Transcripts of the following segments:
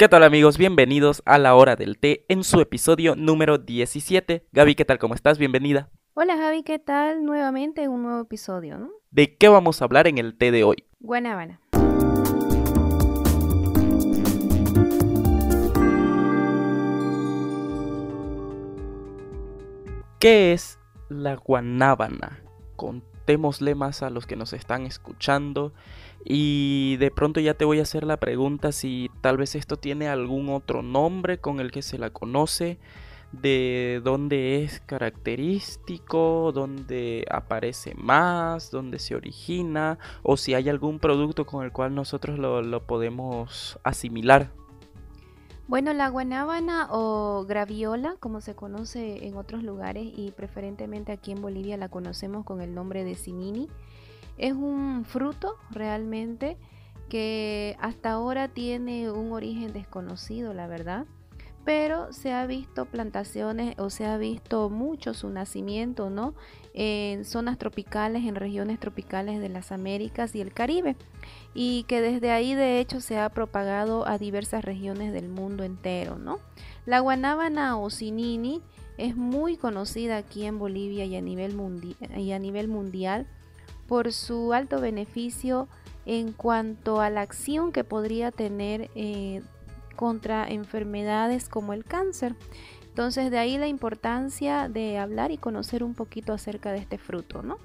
¿Qué tal amigos? Bienvenidos a la hora del té en su episodio número 17. Gaby, ¿qué tal? ¿Cómo estás? Bienvenida. Hola Javi, ¿qué tal? Nuevamente un nuevo episodio, ¿no? ¿De qué vamos a hablar en el té de hoy? Guanábana. ¿Qué es la guanábana? Contémosle más a los que nos están escuchando y de pronto ya te voy a hacer la pregunta si tal vez esto tiene algún otro nombre con el que se la conoce, de dónde es característico, dónde aparece más, dónde se origina o si hay algún producto con el cual nosotros lo, podemos asimilar. Bueno, la guanábana o graviola, como se conoce en otros lugares y preferentemente aquí en Bolivia la conocemos con el nombre de sinini, es un fruto realmente que hasta ahora tiene un origen desconocido, la verdad pero se ha visto plantaciones o se ha visto mucho su nacimiento, ¿no? En zonas tropicales, en regiones tropicales de las Américas y el Caribe, y que desde ahí de hecho se ha propagado a diversas regiones del mundo entero, ¿no? La guanábana o cinini es muy conocida aquí en Bolivia y a nivel, y a nivel mundial por su alto beneficio en cuanto a la acción que podría tener eh, contra enfermedades como el cáncer. Entonces de ahí la importancia de hablar y conocer un poquito acerca de este fruto, ¿no?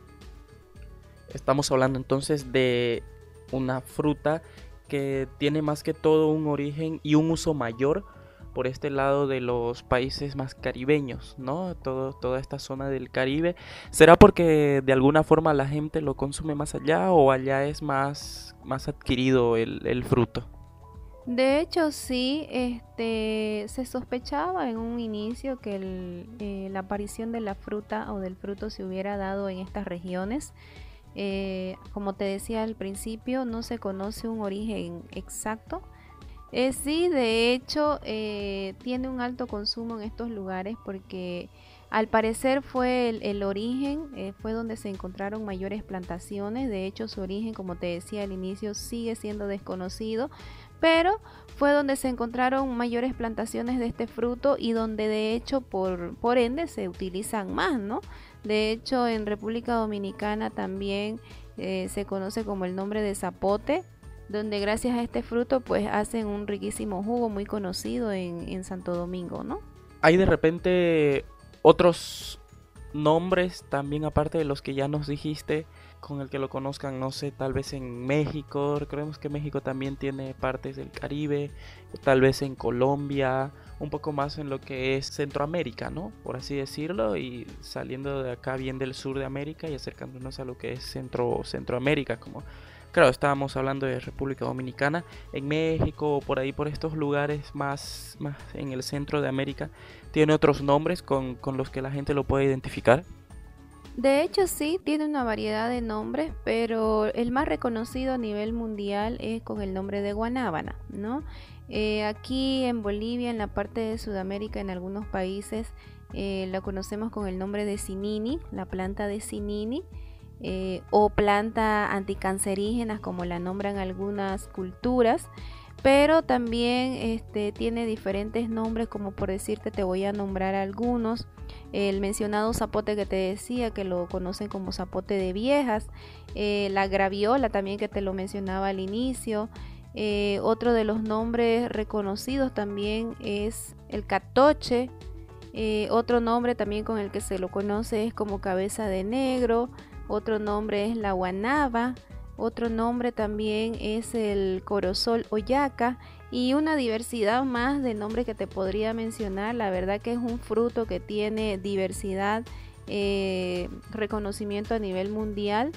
Estamos hablando entonces de una fruta que tiene más que todo un origen y un uso mayor por este lado de los países más caribeños, ¿no? Toda esta zona del Caribe. ¿Será porque de alguna forma la gente lo consume más allá o allá es más, más adquirido el, el fruto? De hecho, sí, este, se sospechaba en un inicio que eh, la aparición de la fruta o del fruto se hubiera dado en estas regiones. Eh, como te decía al principio, no se conoce un origen exacto. Eh, sí, de hecho, tiene un alto consumo en estos lugares porque al parecer fue el, origen, fue donde se encontraron mayores plantaciones. De hecho, su origen, como te decía al inicio, sigue siendo desconocido pero fue donde se encontraron mayores plantaciones de este fruto y donde de hecho por, por ende se utilizan más, ¿no? De hecho en República Dominicana también eh, se conoce como el nombre de zapote, donde gracias a este fruto pues hacen un riquísimo jugo muy conocido en, en Santo Domingo, ¿no? Hay de repente otros nombres también aparte de los que ya nos dijiste con el que lo conozcan, no sé, tal vez en México, recordemos que México también tiene partes del Caribe, tal vez en Colombia, un poco más en lo que es Centroamérica, ¿no? Por así decirlo, y saliendo de acá bien del sur de América y acercándonos a lo que es Centro, Centroamérica, como claro, estábamos hablando de República Dominicana, en México, por ahí, por estos lugares más, más en el centro de América, tiene otros nombres con, con los que la gente lo puede identificar. De hecho sí, tiene una variedad de nombres, pero el más reconocido a nivel mundial es con el nombre de guanábana, ¿no? Eh, aquí en Bolivia, en la parte de Sudamérica, en algunos países, eh, la conocemos con el nombre de cinini, la planta de cinini, eh, o planta anticancerígena, como la nombran algunas culturas pero también este, tiene diferentes nombres, como por decirte, te voy a nombrar algunos. El mencionado zapote que te decía, que lo conocen como zapote de viejas, eh, la graviola también que te lo mencionaba al inicio. Eh, otro de los nombres reconocidos también es el catoche. Otro nombre también con el que se lo conoce es como cabeza de negro. Otro nombre es la guanaba. Otro nombre también es el corozol oyaca y una diversidad más de nombres que te podría mencionar. La verdad que es un fruto que tiene diversidad, eh, reconocimiento a nivel mundial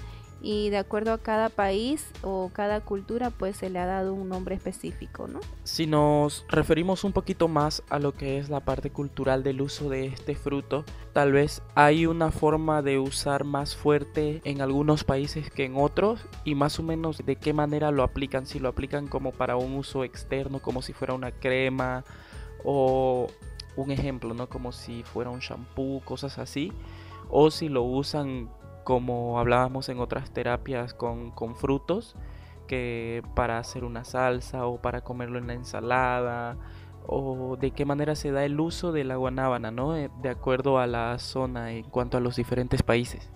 y de acuerdo a cada país o cada cultura pues se le ha dado un nombre específico, ¿no? Si nos referimos un poquito más a lo que es la parte cultural del uso de este fruto, tal vez hay una forma de usar más fuerte en algunos países que en otros y más o menos de qué manera lo aplican, si lo aplican como para un uso externo, como si fuera una crema o un ejemplo, ¿no? Como si fuera un shampoo, cosas así, o si lo usan como hablábamos en otras terapias con, frutos, que para hacer una salsa o para comerlo en la ensalada o de qué manera se da el uso de la guanábana, ¿no? Eh, de acuerdo a la zona en cuanto a los diferentes países.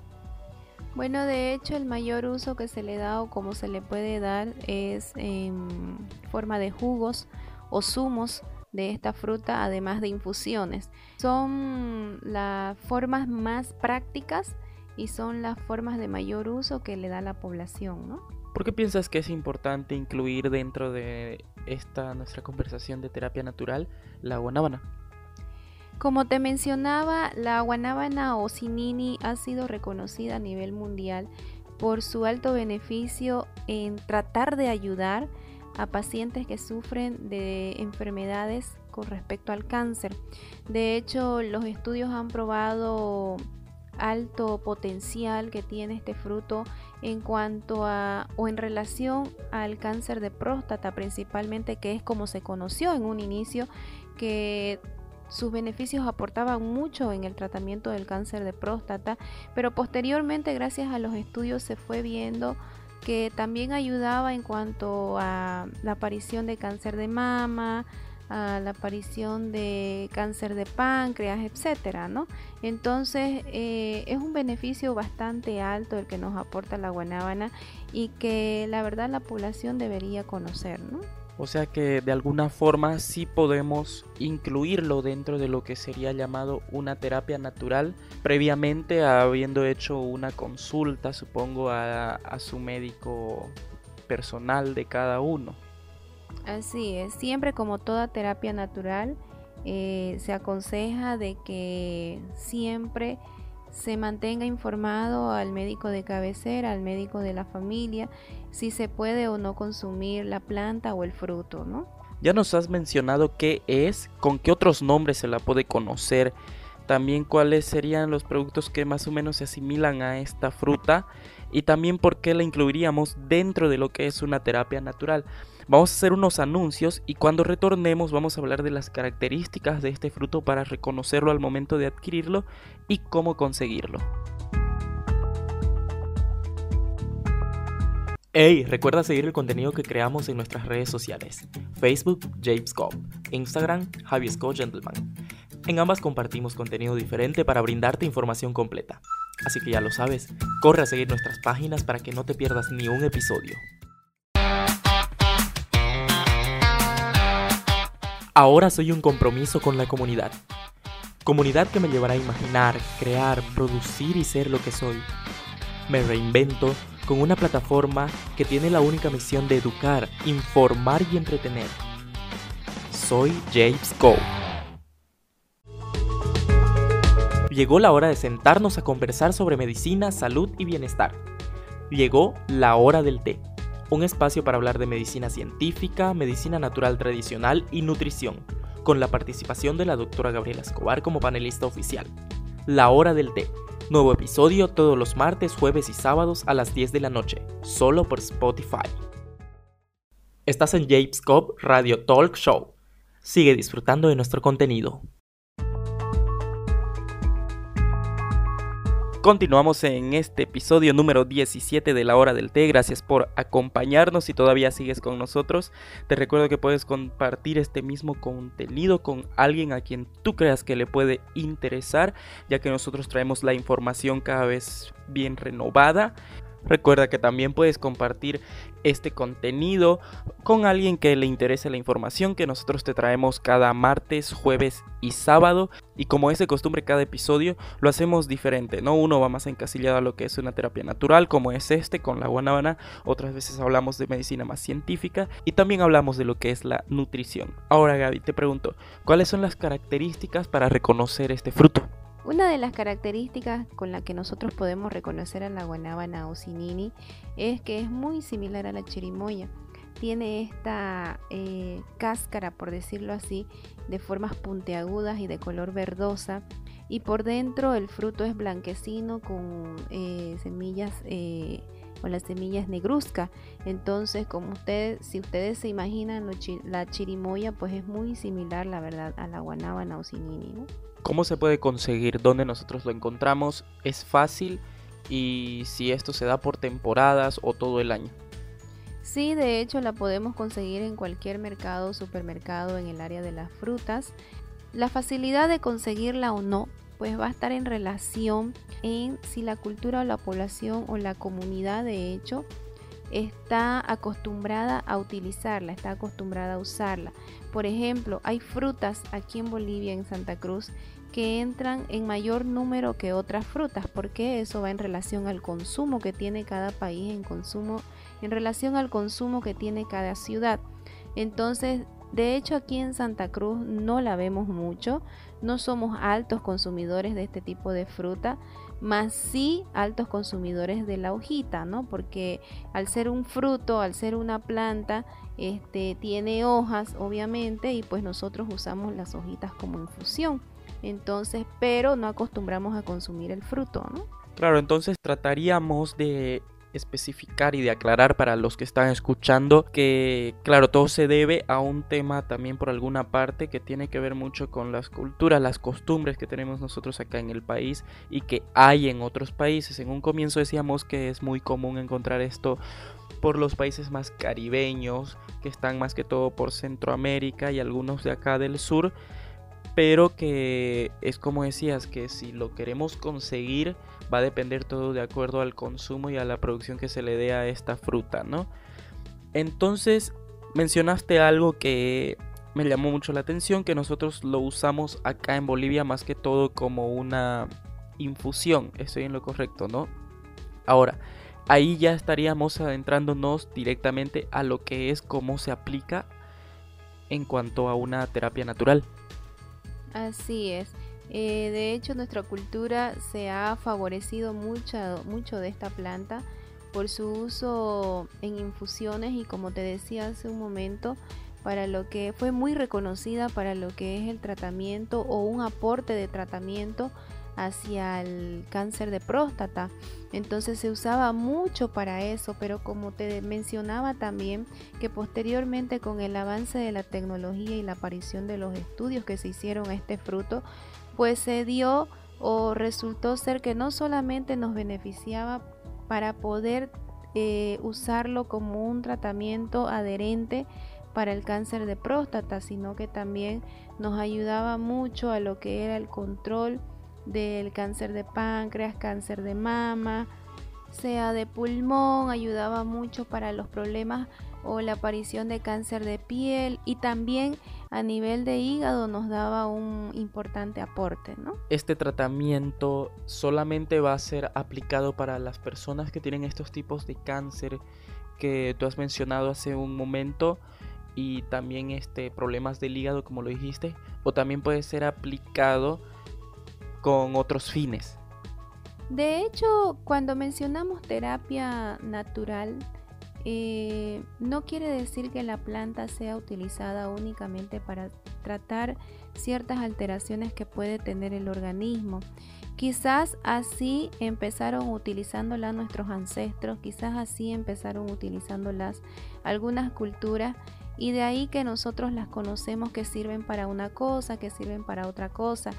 Bueno, de hecho el mayor uso que se le da o como se le puede dar es en forma de jugos o zumos de esta fruta, además de infusiones. Son las formas más prácticas y son las formas de mayor uso que le da la población, ¿no? ¿Por qué piensas que es importante incluir dentro de esta nuestra conversación de terapia natural la guanábana? Como te mencionaba, la guanábana o sinini ha sido reconocida a nivel mundial por su alto beneficio en tratar de ayudar a pacientes que sufren de enfermedades con respecto al cáncer. De hecho, los estudios han probado alto potencial que tiene este fruto en cuanto a o en relación al cáncer de próstata principalmente que es como se conoció en un inicio que sus beneficios aportaban mucho en el tratamiento del cáncer de próstata, pero posteriormente gracias a los estudios se fue viendo que también ayudaba en cuanto a la aparición de cáncer de mama, a la aparición de cáncer de páncreas, etcétera, ¿no? Entonces eh, es un beneficio bastante alto el que nos aporta la guanábana y que la verdad la población debería conocer, ¿no? O sea que de alguna forma sí podemos incluirlo dentro de lo que sería llamado una terapia natural, previamente habiendo hecho una consulta, supongo, a, a su médico personal de cada uno. Así es, siempre como toda terapia natural, eh, se aconseja de que siempre se mantenga informado al médico de cabecera, al médico de la familia, si se puede o no consumir la planta o el fruto, ¿no? Ya nos has mencionado qué es, con qué otros nombres se la puede conocer, también cuáles serían los productos que más o menos se asimilan a esta fruta y también por qué la incluiríamos dentro de lo que es una terapia natural. Vamos a hacer unos anuncios y cuando retornemos vamos a hablar de las características de este fruto para reconocerlo al momento de adquirirlo y cómo conseguirlo. Hey, recuerda seguir el contenido que creamos en nuestras redes sociales. Facebook, James Instagram, Javi Gentleman. En ambas compartimos contenido diferente para brindarte información completa. Así que ya lo sabes, corre a seguir nuestras páginas para que no te pierdas ni un episodio. Ahora soy un compromiso con la comunidad. Comunidad que me llevará a imaginar, crear, producir y ser lo que soy. Me reinvento con una plataforma que tiene la única misión de educar, informar y entretener. Soy James Go. Llegó la hora de sentarnos a conversar sobre medicina, salud y bienestar. Llegó la hora del té un espacio para hablar de medicina científica, medicina natural tradicional y nutrición, con la participación de la doctora Gabriela Escobar como panelista oficial. La hora del té. Nuevo episodio todos los martes, jueves y sábados a las 10 de la noche, solo por Spotify. Estás en James Cobb Radio Talk Show. Sigue disfrutando de nuestro contenido. Continuamos en este episodio número 17 de la hora del té. Gracias por acompañarnos si todavía sigues con nosotros. Te recuerdo que puedes compartir este mismo contenido con alguien a quien tú creas que le puede interesar, ya que nosotros traemos la información cada vez bien renovada. Recuerda que también puedes compartir este contenido con alguien que le interese la información que nosotros te traemos cada martes, jueves y sábado. Y como es de costumbre cada episodio, lo hacemos diferente, ¿no? Uno va más encasillado a lo que es una terapia natural, como es este con la guanábana. Otras veces hablamos de medicina más científica y también hablamos de lo que es la nutrición. Ahora Gaby, te pregunto, ¿cuáles son las características para reconocer este fruto? Una de las características con la que nosotros podemos reconocer a la guanábana o sinini es que es muy similar a la chirimoya. Tiene esta eh, cáscara, por decirlo así, de formas puntiagudas y de color verdosa. Y por dentro el fruto es blanquecino con eh, semillas, eh, con las semillas negruzca. Entonces, como ustedes, si ustedes se imaginan la chirimoya, pues es muy similar, la verdad, a la guanábana o sinini. ¿Cómo se puede conseguir? ¿Dónde nosotros lo encontramos? ¿Es fácil? Y si esto se da por temporadas o todo el año. Sí, de hecho la podemos conseguir en cualquier mercado supermercado en el área de las frutas. La facilidad de conseguirla o no, pues va a estar en relación en si la cultura o la población o la comunidad de hecho está acostumbrada a utilizarla, está acostumbrada a usarla. Por ejemplo, hay frutas aquí en Bolivia, en Santa Cruz, que entran en mayor número que otras frutas, porque eso va en relación al consumo que tiene cada país, en consumo, en relación al consumo que tiene cada ciudad. Entonces, de hecho, aquí en Santa Cruz no la vemos mucho, no somos altos consumidores de este tipo de fruta, más sí altos consumidores de la hojita, ¿no? Porque al ser un fruto, al ser una planta, este tiene hojas, obviamente, y pues nosotros usamos las hojitas como infusión. Entonces, pero no acostumbramos a consumir el fruto, ¿no? Claro, entonces trataríamos de especificar y de aclarar para los que están escuchando que, claro, todo se debe a un tema también por alguna parte que tiene que ver mucho con las culturas, las costumbres que tenemos nosotros acá en el país y que hay en otros países. En un comienzo decíamos que es muy común encontrar esto por los países más caribeños, que están más que todo por Centroamérica y algunos de acá del sur, pero que es como decías, que si lo queremos conseguir, va a depender todo de acuerdo al consumo y a la producción que se le dé a esta fruta, ¿no? Entonces, mencionaste algo que me llamó mucho la atención, que nosotros lo usamos acá en Bolivia más que todo como una infusión, estoy en lo correcto, ¿no? Ahora, ahí ya estaríamos adentrándonos directamente a lo que es cómo se aplica en cuanto a una terapia natural. Así es. Eh, de hecho, nuestra cultura se ha favorecido mucho, mucho de esta planta por su uso en infusiones y como te decía hace un momento, para lo que fue muy reconocida para lo que es el tratamiento o un aporte de tratamiento hacia el cáncer de próstata. Entonces se usaba mucho para eso, pero como te mencionaba también que posteriormente con el avance de la tecnología y la aparición de los estudios que se hicieron a este fruto, pues se dio o resultó ser que no solamente nos beneficiaba para poder eh, usarlo como un tratamiento adherente para el cáncer de próstata, sino que también nos ayudaba mucho a lo que era el control del cáncer de páncreas, cáncer de mama, sea de pulmón, ayudaba mucho para los problemas o la aparición de cáncer de piel y también a nivel de hígado nos daba un importante aporte, ¿no? Este tratamiento solamente va a ser aplicado para las personas que tienen estos tipos de cáncer que tú has mencionado hace un momento y también este problemas del hígado como lo dijiste o también puede ser aplicado con otros fines. De hecho, cuando mencionamos terapia natural, eh, no quiere decir que la planta sea utilizada únicamente para tratar ciertas alteraciones que puede tener el organismo. Quizás así empezaron utilizándola nuestros ancestros, quizás así empezaron utilizándolas algunas culturas y de ahí que nosotros las conocemos que sirven para una cosa, que sirven para otra cosa.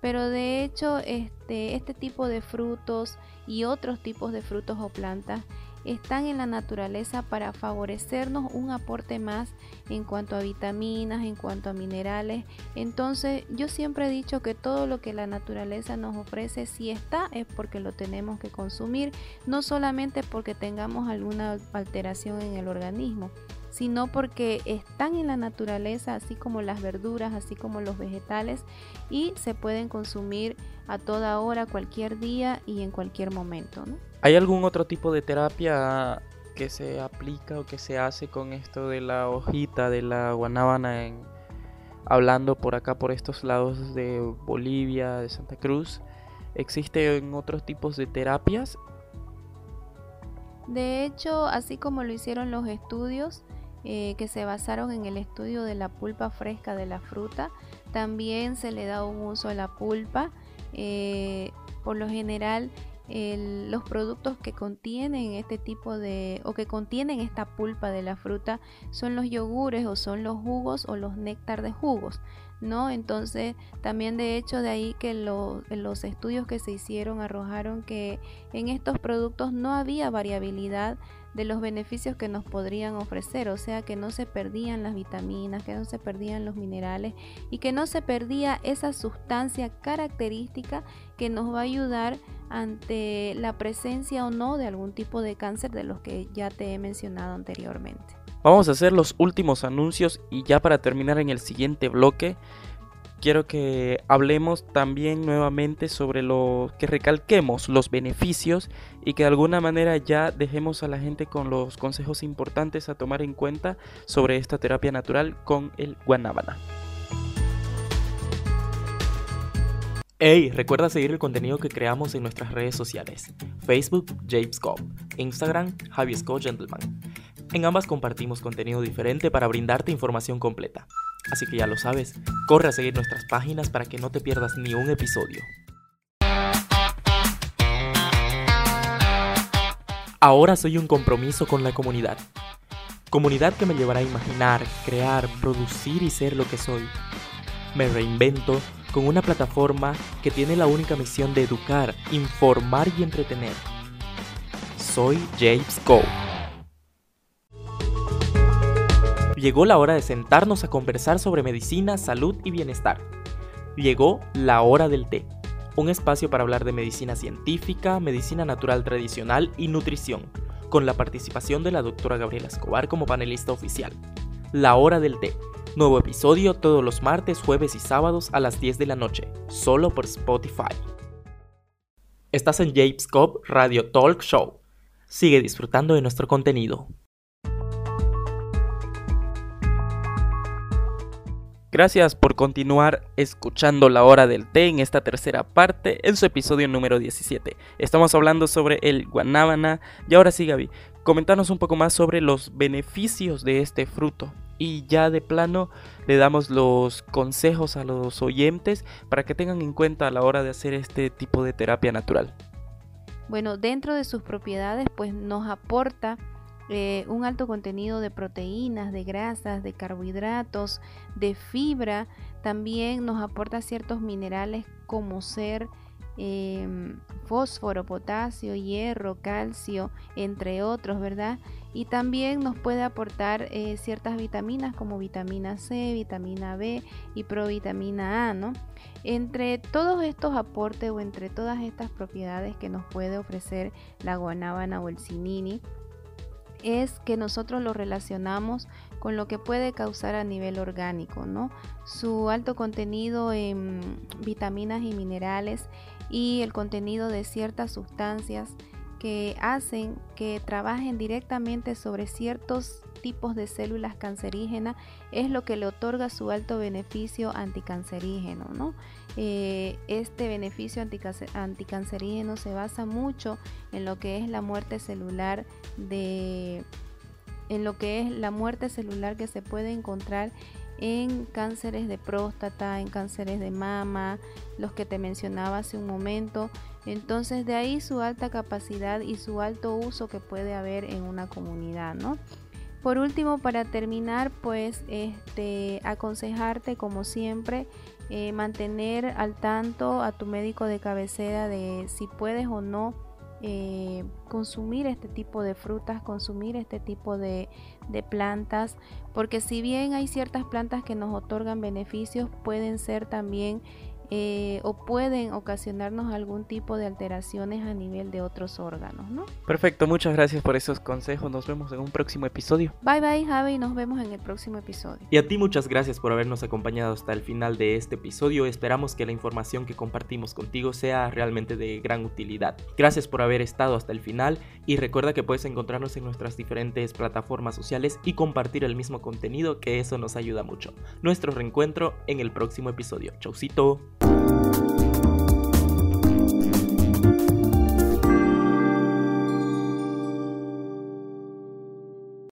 Pero de hecho, este, este tipo de frutos y otros tipos de frutos o plantas están en la naturaleza para favorecernos un aporte más en cuanto a vitaminas, en cuanto a minerales. Entonces yo siempre he dicho que todo lo que la naturaleza nos ofrece, si está, es porque lo tenemos que consumir, no solamente porque tengamos alguna alteración en el organismo sino porque están en la naturaleza, así como las verduras, así como los vegetales, y se pueden consumir a toda hora, cualquier día y en cualquier momento. ¿Hay algún otro tipo de terapia que se aplica o que se hace con esto de la hojita de la guanábana en, hablando por acá por estos lados de Bolivia, de Santa Cruz? ¿Existen otros tipos de terapias? De hecho, así como lo hicieron los estudios, eh, que se basaron en el estudio de la pulpa fresca de la fruta. También se le da un uso a la pulpa. Eh, por lo general, los productos que contienen este tipo de o que contienen esta pulpa de la fruta son los yogures o son los jugos o los néctar de jugos. ¿No? Entonces, también de hecho de ahí que los estudios que se hicieron arrojaron que en estos productos no había variabilidad de los beneficios que nos podrían ofrecer, o sea que no se perdían las vitaminas, que no se perdían los minerales y que no se perdía esa sustancia característica que nos va a ayudar ante la presencia o no de algún tipo de cáncer de los que ya te he mencionado anteriormente. Vamos a hacer los últimos anuncios y ya para terminar en el siguiente bloque quiero que hablemos también nuevamente sobre lo que recalquemos los beneficios y que de alguna manera ya dejemos a la gente con los consejos importantes a tomar en cuenta sobre esta terapia natural con el guanábana. Hey, recuerda seguir el contenido que creamos en nuestras redes sociales: Facebook, James Instagram, Javi Gentleman. En ambas compartimos contenido diferente para brindarte información completa. Así que ya lo sabes, corre a seguir nuestras páginas para que no te pierdas ni un episodio. Ahora soy un compromiso con la comunidad. Comunidad que me llevará a imaginar, crear, producir y ser lo que soy. Me reinvento con una plataforma que tiene la única misión de educar, informar y entretener. Soy James Cole Llegó la hora de sentarnos a conversar sobre medicina, salud y bienestar. Llegó la hora del té, un espacio para hablar de medicina científica, medicina natural tradicional y nutrición, con la participación de la doctora Gabriela Escobar como panelista oficial. La hora del té, nuevo episodio todos los martes, jueves y sábados a las 10 de la noche, solo por Spotify. Estás en James Cobb Radio Talk Show. Sigue disfrutando de nuestro contenido. Gracias por continuar escuchando la hora del té en esta tercera parte, en su episodio número 17. Estamos hablando sobre el guanábana y ahora sí Gaby, comentanos un poco más sobre los beneficios de este fruto y ya de plano le damos los consejos a los oyentes para que tengan en cuenta a la hora de hacer este tipo de terapia natural. Bueno, dentro de sus propiedades pues nos aporta eh, un alto contenido de proteínas, de grasas, de carbohidratos, de fibra, también nos aporta ciertos minerales como ser em, fósforo, potasio, hierro, calcio, entre otros, ¿verdad? Y también nos puede aportar eh, ciertas vitaminas como vitamina C, vitamina B y provitamina A, ¿no? Entre todos estos aportes o entre todas estas propiedades que nos puede ofrecer la guanábana o el cinini, es que nosotros lo relacionamos con lo que puede causar a nivel orgánico, ¿no? Su alto contenido en vitaminas y minerales y el contenido de ciertas sustancias que hacen que trabajen directamente sobre ciertos tipos de células cancerígenas es lo que le otorga su alto beneficio anticancerígeno. ¿no? Eh, este beneficio anticancerígeno se basa mucho en lo que es la muerte celular de en lo que es la muerte celular que se puede encontrar en cánceres de próstata, en cánceres de mama, los que te mencionaba hace un momento. Entonces de ahí su alta capacidad y su alto uso que puede haber en una comunidad, ¿no? Por último, para terminar, pues este, aconsejarte como siempre eh, mantener al tanto a tu médico de cabecera de si puedes o no eh, consumir este tipo de frutas, consumir este tipo de, de, plantas, porque si bien hay ciertas plantas que nos otorgan beneficios, pueden ser también eh, o pueden ocasionarnos algún tipo de alteraciones a nivel de otros órganos, ¿no? Perfecto, muchas gracias por esos consejos. Nos vemos en un próximo episodio. Bye bye, Javi, nos vemos en el próximo episodio. Y a ti muchas gracias por habernos acompañado hasta el final de este episodio. Esperamos que la información que compartimos contigo sea realmente de gran utilidad. Gracias por haber estado hasta el final y recuerda que puedes encontrarnos en nuestras diferentes plataformas sociales y compartir el mismo contenido, que eso nos ayuda mucho. Nuestro reencuentro en el próximo episodio. Chaucito.